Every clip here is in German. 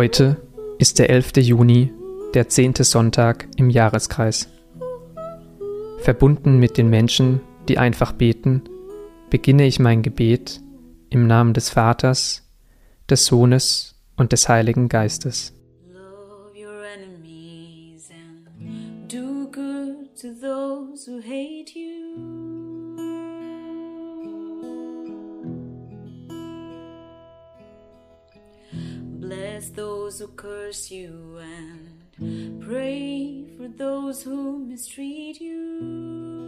Heute ist der 11. Juni, der zehnte Sonntag im Jahreskreis. Verbunden mit den Menschen, die einfach beten, beginne ich mein Gebet im Namen des Vaters, des Sohnes und des Heiligen Geistes. Love your. Bless those who curse you and pray for those who mistreat you.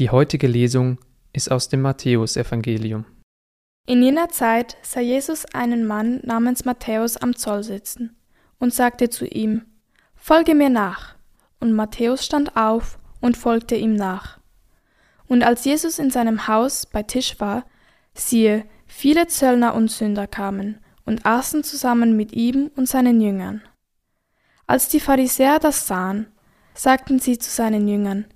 Die heutige Lesung ist aus dem Matthäusevangelium. In jener Zeit sah Jesus einen Mann namens Matthäus am Zoll sitzen und sagte zu ihm, Folge mir nach. Und Matthäus stand auf und folgte ihm nach. Und als Jesus in seinem Haus bei Tisch war, siehe, viele Zöllner und Sünder kamen und aßen zusammen mit ihm und seinen Jüngern. Als die Pharisäer das sahen, sagten sie zu seinen Jüngern,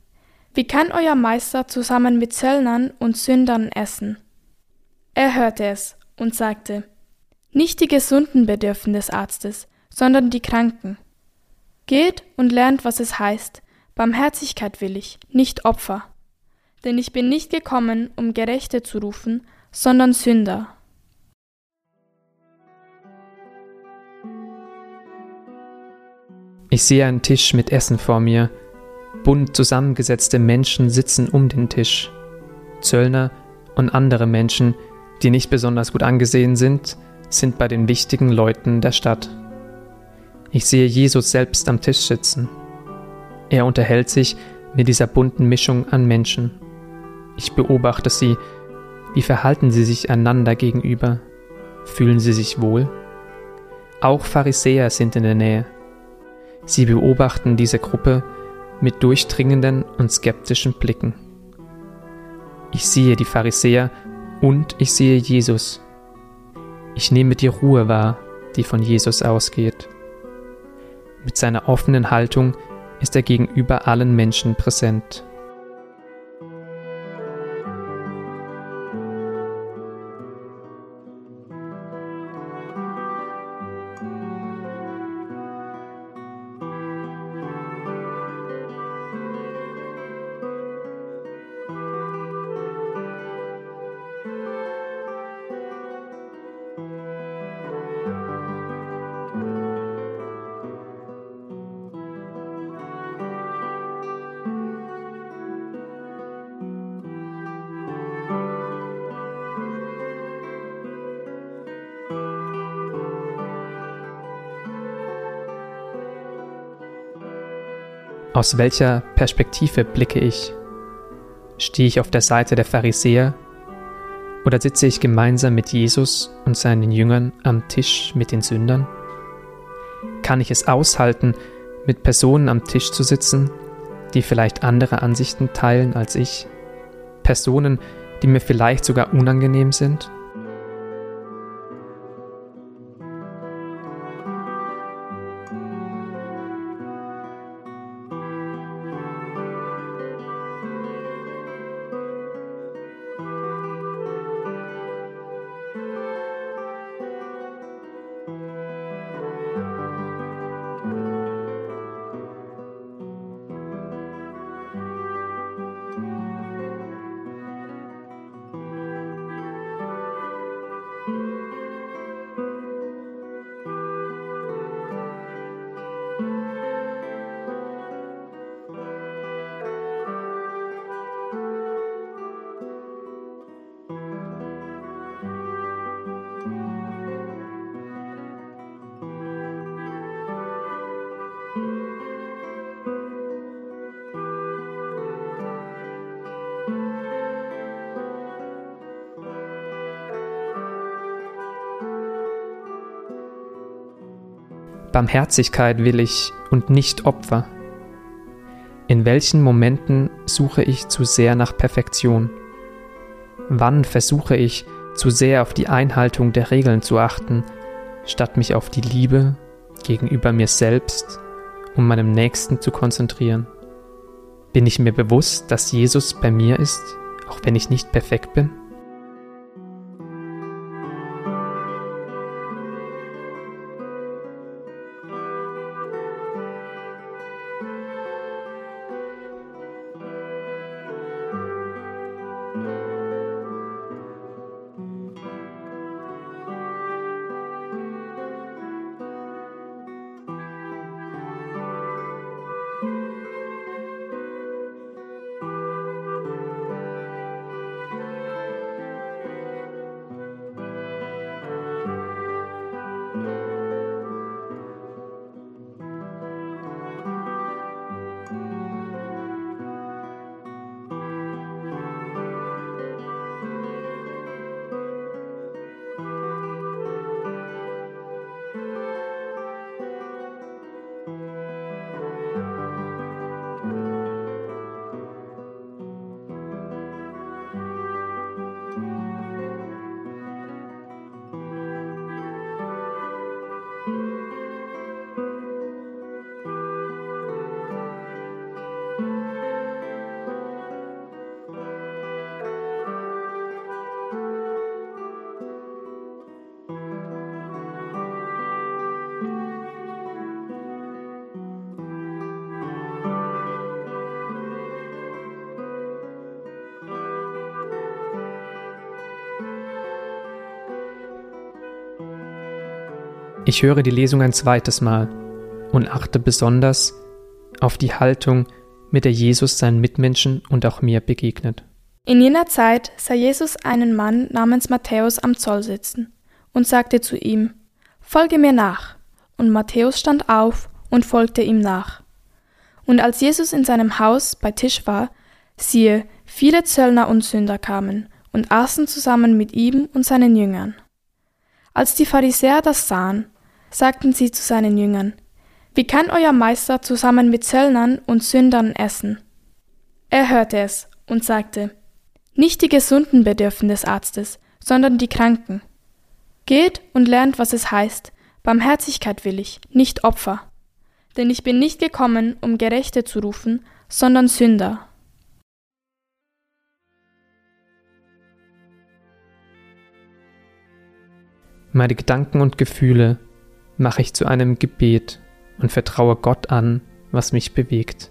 Wie kann euer Meister zusammen mit Zöllnern und Sündern essen? Er hörte es und sagte, Nicht die Gesunden bedürfen des Arztes, sondern die Kranken. Geht und lernt, was es heißt, Barmherzigkeit will ich, nicht Opfer. Denn ich bin nicht gekommen, um Gerechte zu rufen, sondern Sünder. Ich sehe einen Tisch mit Essen vor mir. Bunt zusammengesetzte Menschen sitzen um den Tisch. Zöllner und andere Menschen, die nicht besonders gut angesehen sind, sind bei den wichtigen Leuten der Stadt. Ich sehe Jesus selbst am Tisch sitzen. Er unterhält sich mit dieser bunten Mischung an Menschen. Ich beobachte sie. Wie verhalten sie sich einander gegenüber? Fühlen sie sich wohl? Auch Pharisäer sind in der Nähe. Sie beobachten diese Gruppe mit durchdringenden und skeptischen Blicken. Ich sehe die Pharisäer und ich sehe Jesus. Ich nehme die Ruhe wahr, die von Jesus ausgeht. Mit seiner offenen Haltung ist er gegenüber allen Menschen präsent. Aus welcher Perspektive blicke ich? Stehe ich auf der Seite der Pharisäer oder sitze ich gemeinsam mit Jesus und seinen Jüngern am Tisch mit den Sündern? Kann ich es aushalten, mit Personen am Tisch zu sitzen, die vielleicht andere Ansichten teilen als ich? Personen, die mir vielleicht sogar unangenehm sind? Barmherzigkeit will ich und nicht Opfer. In welchen Momenten suche ich zu sehr nach Perfektion? Wann versuche ich zu sehr auf die Einhaltung der Regeln zu achten, statt mich auf die Liebe gegenüber mir selbst und meinem Nächsten zu konzentrieren? Bin ich mir bewusst, dass Jesus bei mir ist, auch wenn ich nicht perfekt bin? Ich höre die Lesung ein zweites Mal und achte besonders auf die Haltung, mit der Jesus seinen Mitmenschen und auch mir begegnet. In jener Zeit sah Jesus einen Mann namens Matthäus am Zoll sitzen und sagte zu ihm, Folge mir nach. Und Matthäus stand auf und folgte ihm nach. Und als Jesus in seinem Haus bei Tisch war, siehe, viele Zöllner und Sünder kamen und aßen zusammen mit ihm und seinen Jüngern. Als die Pharisäer das sahen, sagten sie zu seinen Jüngern, Wie kann euer Meister zusammen mit Zöllnern und Sündern essen? Er hörte es und sagte, Nicht die Gesunden bedürfen des Arztes, sondern die Kranken. Geht und lernt, was es heißt, Barmherzigkeit will ich, nicht Opfer. Denn ich bin nicht gekommen, um Gerechte zu rufen, sondern Sünder. Meine Gedanken und Gefühle mache ich zu einem Gebet und vertraue Gott an, was mich bewegt.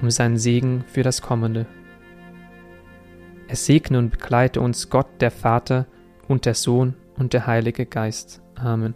um seinen Segen für das Kommende. Es segne und begleite uns Gott, der Vater und der Sohn und der Heilige Geist. Amen.